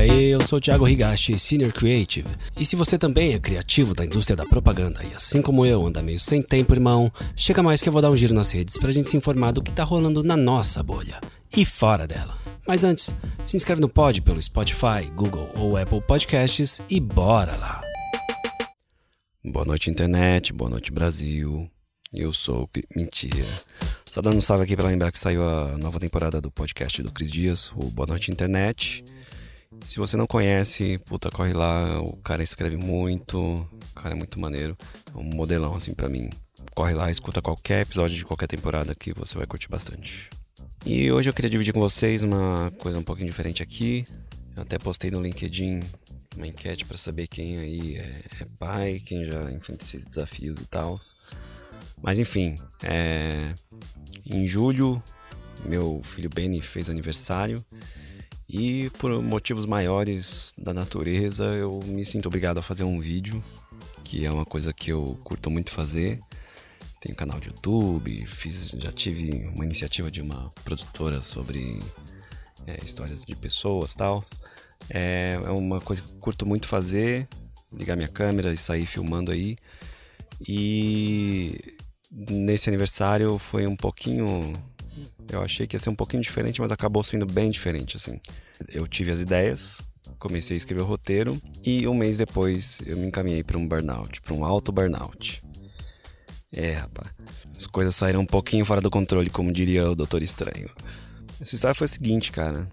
aí, eu sou Thiago Higashi, Senior Creative. E se você também é criativo da indústria da propaganda e assim como eu anda meio sem tempo, irmão, chega mais que eu vou dar um giro nas redes pra gente se informar do que tá rolando na nossa bolha e fora dela. Mas antes, se inscreve no pod pelo Spotify, Google ou Apple Podcasts e bora lá. Boa noite internet, boa noite Brasil. Eu sou mentira. Só dando um salve aqui para lembrar que saiu a nova temporada do podcast do Cris Dias, o Boa Noite Internet. Se você não conhece, puta, corre lá, o cara escreve muito, o cara é muito maneiro, é um modelão assim para mim. Corre lá, escuta qualquer episódio de qualquer temporada que você vai curtir bastante. E hoje eu queria dividir com vocês uma coisa um pouquinho diferente aqui. Eu até postei no LinkedIn uma enquete para saber quem aí é, é pai, quem já enfrenta esses desafios e tal. Mas enfim, é... em julho meu filho Benny fez aniversário e por motivos maiores da natureza eu me sinto obrigado a fazer um vídeo, que é uma coisa que eu curto muito fazer. Tenho canal de YouTube, fiz, já tive uma iniciativa de uma produtora sobre é, histórias de pessoas tal. É, é uma coisa que eu curto muito fazer, ligar minha câmera e sair filmando aí. E nesse aniversário foi um pouquinho. Eu achei que ia ser um pouquinho diferente, mas acabou sendo bem diferente, assim. Eu tive as ideias, comecei a escrever o roteiro e um mês depois eu me encaminhei para um burnout, para um alto burnout. É, rapaz. As coisas saíram um pouquinho fora do controle, como diria o Doutor Estranho. Essa história foi o seguinte, cara.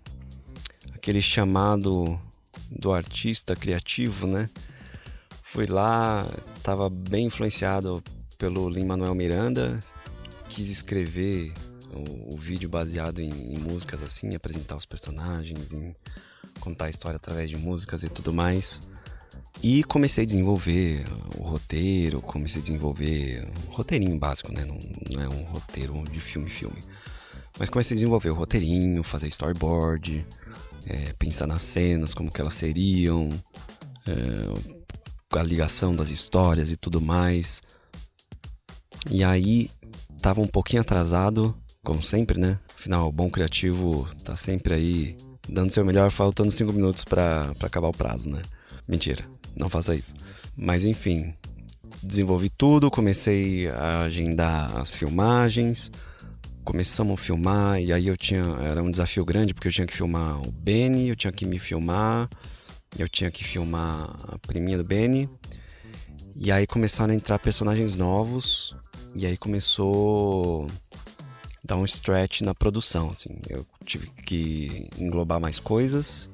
Aquele chamado do artista criativo, né? Fui lá, tava bem influenciado pelo Lin-Manuel Miranda, quis escrever o, o vídeo baseado em, em, músicas assim, apresentar os personagens, em contar a história através de músicas e tudo mais. E comecei a desenvolver o roteiro, comecei a desenvolver um roteirinho básico, né? Não, não é um roteiro de filme-filme. Mas comecei a desenvolver o roteirinho, fazer storyboard, é, pensar nas cenas, como que elas seriam, é, a ligação das histórias e tudo mais. E aí tava um pouquinho atrasado, como sempre, né? Afinal, o bom criativo tá sempre aí dando seu melhor, faltando cinco minutos para acabar o prazo, né? Mentira, não faça isso. Mas enfim, desenvolvi tudo, comecei a agendar as filmagens, começamos a filmar e aí eu tinha era um desafio grande porque eu tinha que filmar o Benny, eu tinha que me filmar, eu tinha que filmar a priminha do Benny. E aí começaram a entrar personagens novos e aí começou dar um stretch na produção, assim. Eu tive que englobar mais coisas.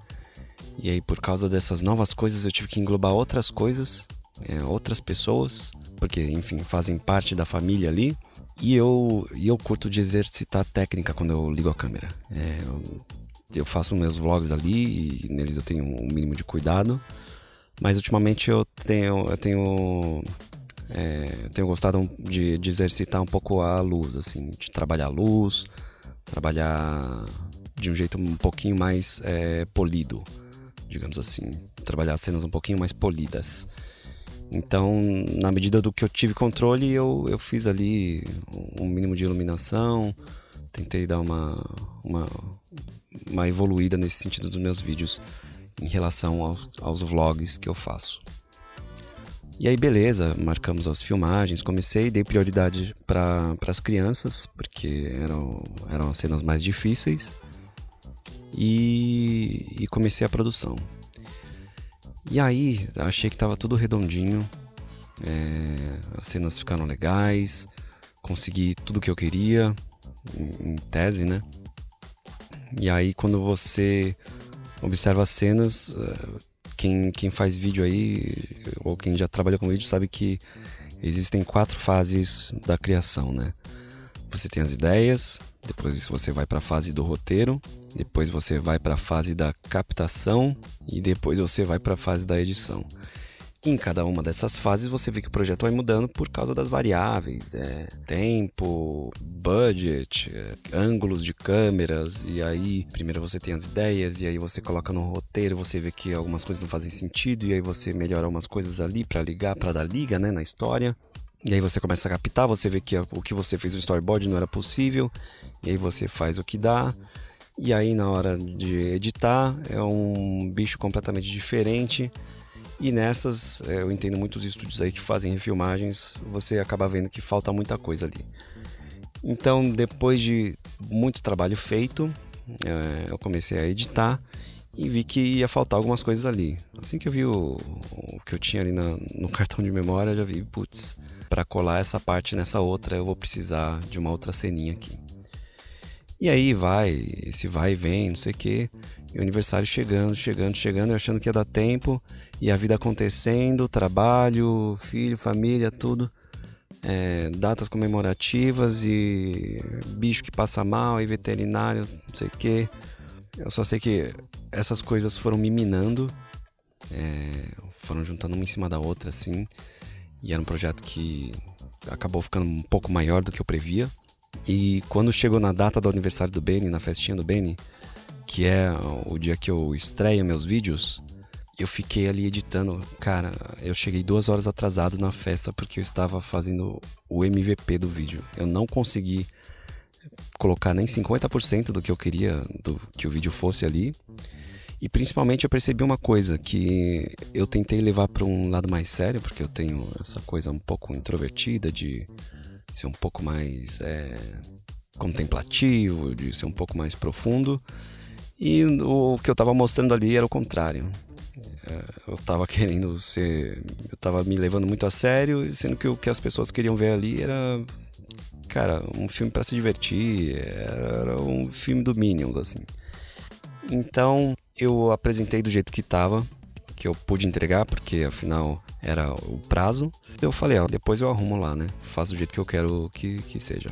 E aí por causa dessas novas coisas eu tive que englobar outras coisas, é, outras pessoas, porque enfim, fazem parte da família ali. E eu, e eu curto de exercitar técnica quando eu ligo a câmera. É, eu, eu faço meus vlogs ali e neles eu tenho um mínimo de cuidado. Mas ultimamente eu tenho, eu tenho é, tenho gostado de, de, exercitar um pouco a luz, assim, de trabalhar a luz, trabalhar de um jeito um pouquinho mais é, polido, digamos assim, trabalhar cenas um pouquinho mais polidas. Então, na medida do que eu tive controle, eu, eu fiz ali um mínimo de iluminação, tentei dar uma, uma, uma evoluída nesse sentido dos meus vídeos em relação aos, aos vlogs que eu faço. E aí, beleza, marcamos as filmagens, comecei, dei prioridade para as crianças, porque eram, eram as cenas mais difíceis, e, e comecei a produção. E aí, achei que estava tudo redondinho, é, as cenas ficaram legais, consegui tudo que eu queria, em, em tese, né? E aí, quando você observa as cenas, quem, quem faz vídeo aí, ou quem já trabalha com vídeo, sabe que existem quatro fases da criação, né? Você tem as ideias, depois você vai para a fase do roteiro, depois você vai para a fase da captação e depois você vai para a fase da edição em cada uma dessas fases você vê que o projeto vai mudando por causa das variáveis, é, tempo, budget, é, ângulos de câmeras, e aí primeiro você tem as ideias, e aí você coloca no roteiro, você vê que algumas coisas não fazem sentido, e aí você melhora algumas coisas ali para ligar, para dar liga né, na história. E aí você começa a captar, você vê que o que você fez no storyboard não era possível, e aí você faz o que dá, E aí na hora de editar é um bicho completamente diferente. E nessas, é, eu entendo muitos estúdios aí que fazem refilmagens, você acaba vendo que falta muita coisa ali. Então, depois de muito trabalho feito, é, eu comecei a editar e vi que ia faltar algumas coisas ali. Assim que eu vi o, o que eu tinha ali na, no cartão de memória, eu já vi, putz, para colar essa parte nessa outra, eu vou precisar de uma outra ceninha aqui. E aí vai, esse vai e vem, não sei o que. E o aniversário chegando, chegando, chegando, achando que ia dar tempo. E a vida acontecendo, trabalho, filho, família, tudo. É, datas comemorativas e bicho que passa mal e veterinário, não sei o que. Eu só sei que essas coisas foram me minando, é, foram juntando uma em cima da outra, assim. E era um projeto que acabou ficando um pouco maior do que eu previa. E quando chegou na data do aniversário do Benny, na festinha do Benny, que é o dia que eu estreio meus vídeos, eu fiquei ali editando. Cara, eu cheguei duas horas atrasado na festa porque eu estava fazendo o MVP do vídeo. Eu não consegui colocar nem 50% do que eu queria do que o vídeo fosse ali. E principalmente eu percebi uma coisa que eu tentei levar para um lado mais sério, porque eu tenho essa coisa um pouco introvertida de ser um pouco mais é, contemplativo, de ser um pouco mais profundo. E o que eu estava mostrando ali era o contrário. É, eu estava querendo ser. Eu estava me levando muito a sério, sendo que o que as pessoas queriam ver ali era. Cara, um filme para se divertir, era um filme do Minions, assim. Então, eu apresentei do jeito que estava, que eu pude entregar, porque afinal era o prazo. Eu falei, ó, depois eu arrumo lá, né? Faço do jeito que eu quero que, que seja.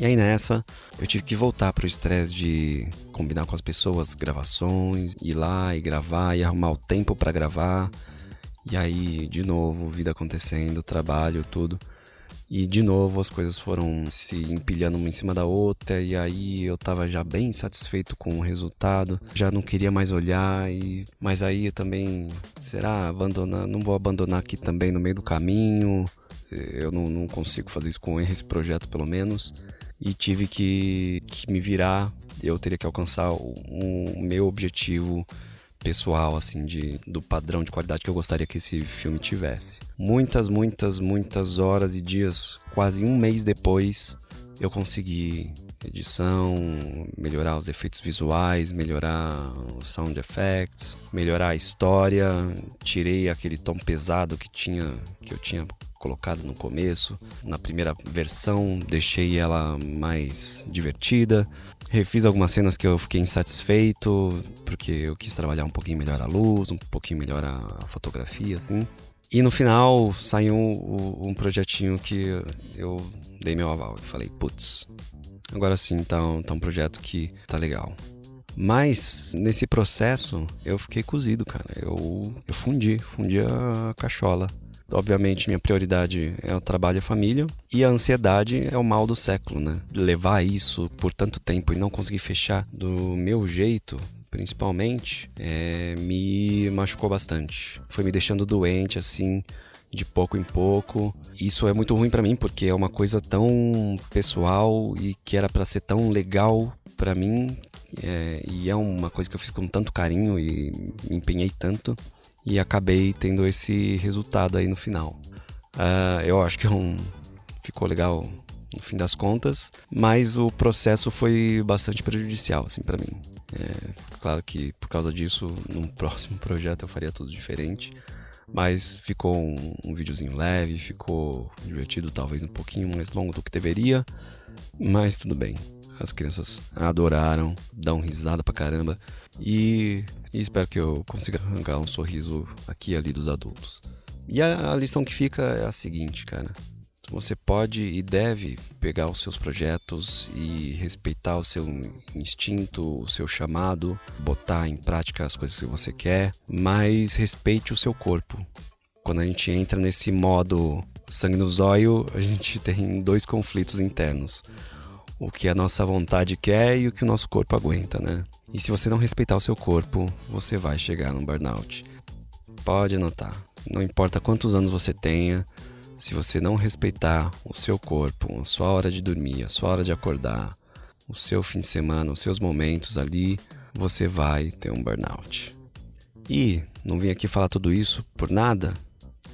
E aí nessa, eu tive que voltar pro estresse de combinar com as pessoas gravações, ir lá e gravar e arrumar o tempo para gravar. E aí, de novo, vida acontecendo, trabalho, tudo. E de novo as coisas foram se empilhando uma em cima da outra, e aí eu tava já bem satisfeito com o resultado, já não queria mais olhar, e mas aí eu também, será abandonar, não vou abandonar aqui também no meio do caminho, eu não, não consigo fazer isso com esse projeto pelo menos, e tive que, que me virar, eu teria que alcançar o, o meu objetivo pessoal, assim, de, do padrão de qualidade que eu gostaria que esse filme tivesse. Muitas, muitas, muitas horas e dias, quase um mês depois, eu consegui edição, melhorar os efeitos visuais, melhorar os sound effects, melhorar a história, tirei aquele tom pesado que tinha que eu tinha colocado no começo. Na primeira versão, deixei ela mais divertida. Refiz algumas cenas que eu fiquei insatisfeito, porque eu quis trabalhar um pouquinho melhor a luz, um pouquinho melhor a fotografia, assim. E no final saiu um, um projetinho que eu dei meu aval. e falei, putz, agora sim tá um, tá um projeto que tá legal. Mas nesse processo eu fiquei cozido, cara. Eu, eu fundi, fundi a cachola. Obviamente, minha prioridade é o trabalho e a família. E a ansiedade é o mal do século, né? Levar isso por tanto tempo e não conseguir fechar do meu jeito, principalmente, é, me machucou bastante. Foi me deixando doente, assim, de pouco em pouco. Isso é muito ruim para mim porque é uma coisa tão pessoal e que era para ser tão legal para mim. É, e é uma coisa que eu fiz com tanto carinho e me empenhei tanto e acabei tendo esse resultado aí no final. Uh, eu acho que é um, ficou legal no fim das contas, mas o processo foi bastante prejudicial assim para mim. É, claro que por causa disso, num próximo projeto eu faria tudo diferente, mas ficou um, um videozinho leve, ficou divertido, talvez um pouquinho mais longo do que deveria, mas tudo bem. As crianças adoraram, dão risada pra caramba. E, e espero que eu consiga arrancar um sorriso aqui e ali dos adultos. E a, lição que fica é a seguinte, cara. Você pode e deve pegar os seus projetos e respeitar o seu instinto, o seu chamado, botar em prática as coisas que você quer, mas respeite o seu corpo. Quando a gente entra nesse modo sangue no zóio, a gente tem dois conflitos internos o que a nossa vontade quer e o que o nosso corpo aguenta, né? E se você não respeitar o seu corpo, você vai chegar num burnout. Pode anotar. Não importa quantos anos você tenha, se você não respeitar o seu corpo, a sua hora de dormir, a sua hora de acordar, o seu fim de semana, os seus momentos ali, você vai ter um burnout. E não vim aqui falar tudo isso por nada.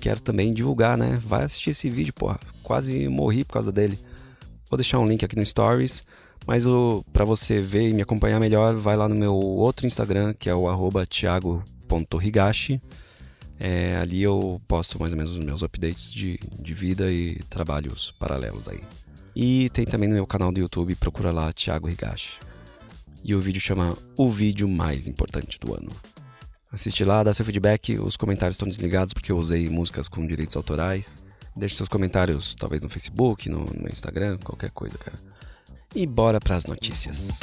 Quero também divulgar, né? Vai assistir esse vídeo, porra. Quase morri por causa dele. Vou deixar um link aqui no Stories. Mas para você ver e me acompanhar melhor, vai lá no meu outro Instagram, que é o arroba thiago.higashi. É, ali eu posto mais ou menos os meus updates de, de vida e trabalhos paralelos aí. E tem também no meu canal do YouTube, procura lá Thiago Higashi. E o vídeo chama O Vídeo Mais Importante do Ano. Assiste lá, dá seu feedback, os comentários estão desligados porque eu usei músicas com direitos autorais. Deixe seus comentários, talvez no Facebook, no, no Instagram, qualquer coisa, cara. E bora para as notícias.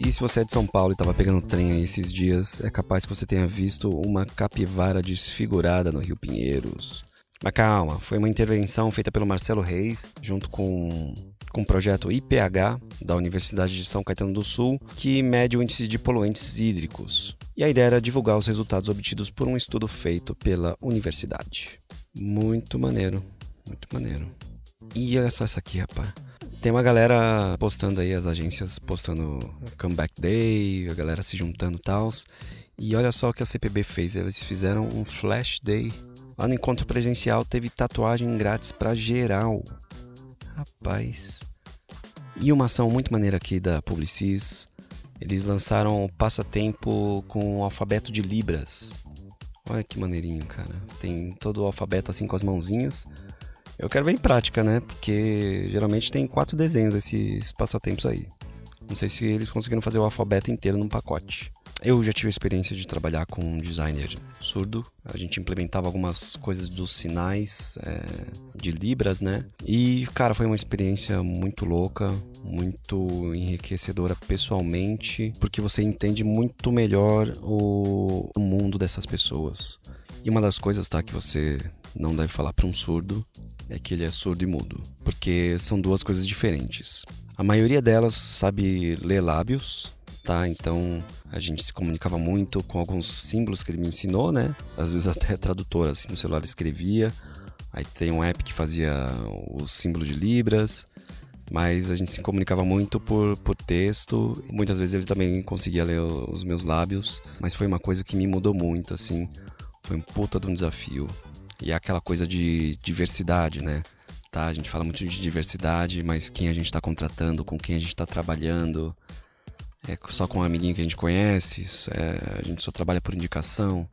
E se você é de São Paulo e estava pegando trem aí esses dias, é capaz que você tenha visto uma capivara desfigurada no Rio Pinheiros. Mas calma, foi uma intervenção feita pelo Marcelo Reis, junto com, com o projeto IPH da Universidade de São Caetano do Sul, que mede o índice de poluentes hídricos. E a ideia era divulgar os resultados obtidos por um estudo feito pela universidade. Muito maneiro, muito maneiro. E olha só essa aqui, rapaz. Tem uma galera postando aí, as agências postando Comeback Day, a galera se juntando e tal. E olha só o que a CPB fez. Eles fizeram um Flash Day. Lá no encontro presencial teve tatuagem grátis para geral. Rapaz. E uma ação muito maneira aqui da Publicis. Eles lançaram o passatempo com o alfabeto de Libras. Olha que maneirinho, cara. Tem todo o alfabeto assim com as mãozinhas. Eu quero ver em prática, né? Porque geralmente tem quatro desenhos esses passatempos aí. Não sei se eles conseguiram fazer o alfabeto inteiro num pacote. Eu já tive a experiência de trabalhar com um designer surdo. A gente implementava algumas coisas dos sinais é, de Libras, né? E, cara, foi uma experiência muito louca, muito enriquecedora pessoalmente, porque você entende muito melhor o, o mundo dessas pessoas. E uma das coisas, tá, que você não deve falar para um surdo é que ele é surdo e mudo, porque são duas coisas diferentes. A maioria delas sabe ler lábios, tá? Então a gente se comunicava muito com alguns símbolos que ele me ensinou, né? Às vezes até tradutor assim no celular escrevia. Aí tem um app que fazia os símbolos de libras, mas a gente se comunicava muito por, por texto. Muitas vezes ele também conseguia ler os meus lábios, mas foi uma coisa que me mudou muito, assim. Foi um puta de um desafio. E é aquela coisa de diversidade, né? Tá? A gente fala muito de diversidade, mas quem a gente está contratando, com quem a gente está trabalhando, é só com um amiguinho que a gente conhece, é, a gente só trabalha por indicação.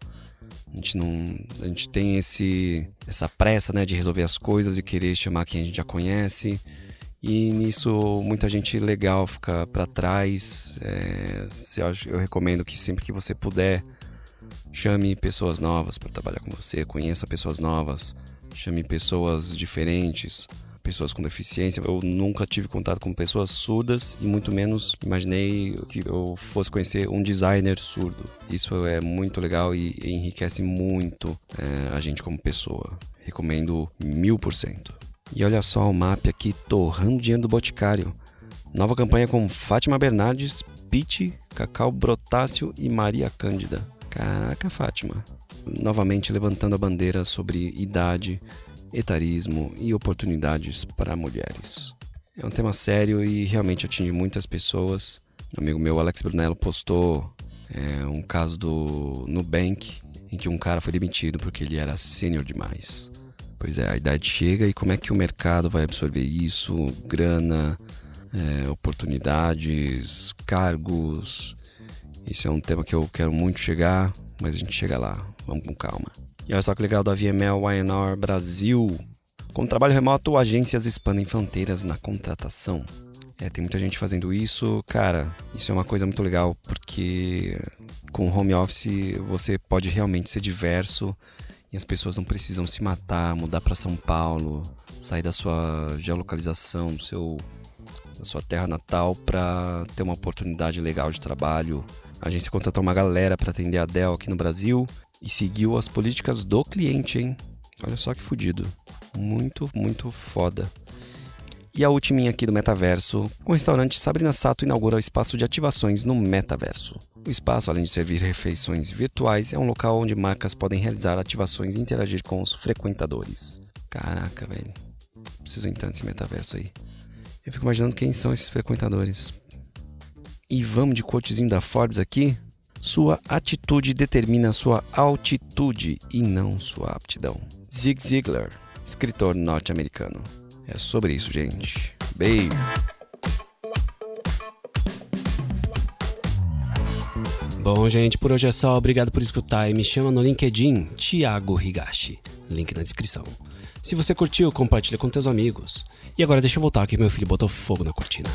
A gente não, a gente tem esse essa pressa, né, de resolver as coisas e querer chamar quem a gente já conhece. E nisso muita gente legal fica para trás. É, eu recomendo que sempre que você puder Chame pessoas novas para trabalhar com você, conheça pessoas novas, chame pessoas diferentes, pessoas com deficiência. Eu nunca tive contato com pessoas surdas e muito menos imaginei que eu fosse conhecer um designer surdo. Isso é muito legal e enriquece muito é, a gente como pessoa. Recomendo mil por cento. E olha só o mapa aqui torrando dinheiro do Boticário. Nova campanha com Fátima Bernardes, Pete, Cacau Brotácio e Maria Cândida. Caraca, Fátima. Novamente levantando a bandeira sobre idade, etarismo e oportunidades para mulheres. É um tema sério e realmente atinge muitas pessoas. Um amigo meu, Alex Brunello, postou é, um caso do Nubank em que um cara foi demitido porque ele era sênior demais. Pois é, a idade chega e como é que o mercado vai absorver isso? Grana, é, oportunidades, cargos, esse é um tema que eu quero muito chegar, mas a gente chega lá. Vamos com calma. E olha só que legal da VML YNR Brasil. Com trabalho remoto, agências expandem fronteiras na contratação. É, tem muita gente fazendo isso. Cara, isso é uma coisa muito legal porque com home office você pode realmente ser diverso e as pessoas não precisam se matar, mudar para São Paulo, sair da sua geolocalização, do seu, da sua terra natal para ter uma oportunidade legal de trabalho a agência contratou uma galera para atender a Dell aqui no Brasil e seguiu as políticas do cliente, hein? Olha só que fudido. Muito, muito foda. E a última aqui do metaverso, o restaurante Sabrina Sato inaugura o espaço de ativações no metaverso. O espaço, além de servir refeições virtuais, é um local onde marcas podem realizar ativações e interagir com os frequentadores. Caraca, velho. preciso entrar nesse metaverso aí. Eu fico imaginando quem são esses frequentadores. E vamos de quotezinho da Forbes aqui. Sua atitude determina sua altitude e não sua aptidão. Zig Ziglar, escritor norte-americano. É sobre isso, gente. Beijo. Bom, gente, por hoje é só. Obrigado por escutar e me chama no LinkedIn, Thiago Higashi. Link na descrição. Se você curtiu, compartilha com teus amigos. E agora deixa eu voltar que meu filho botou fogo na cortina.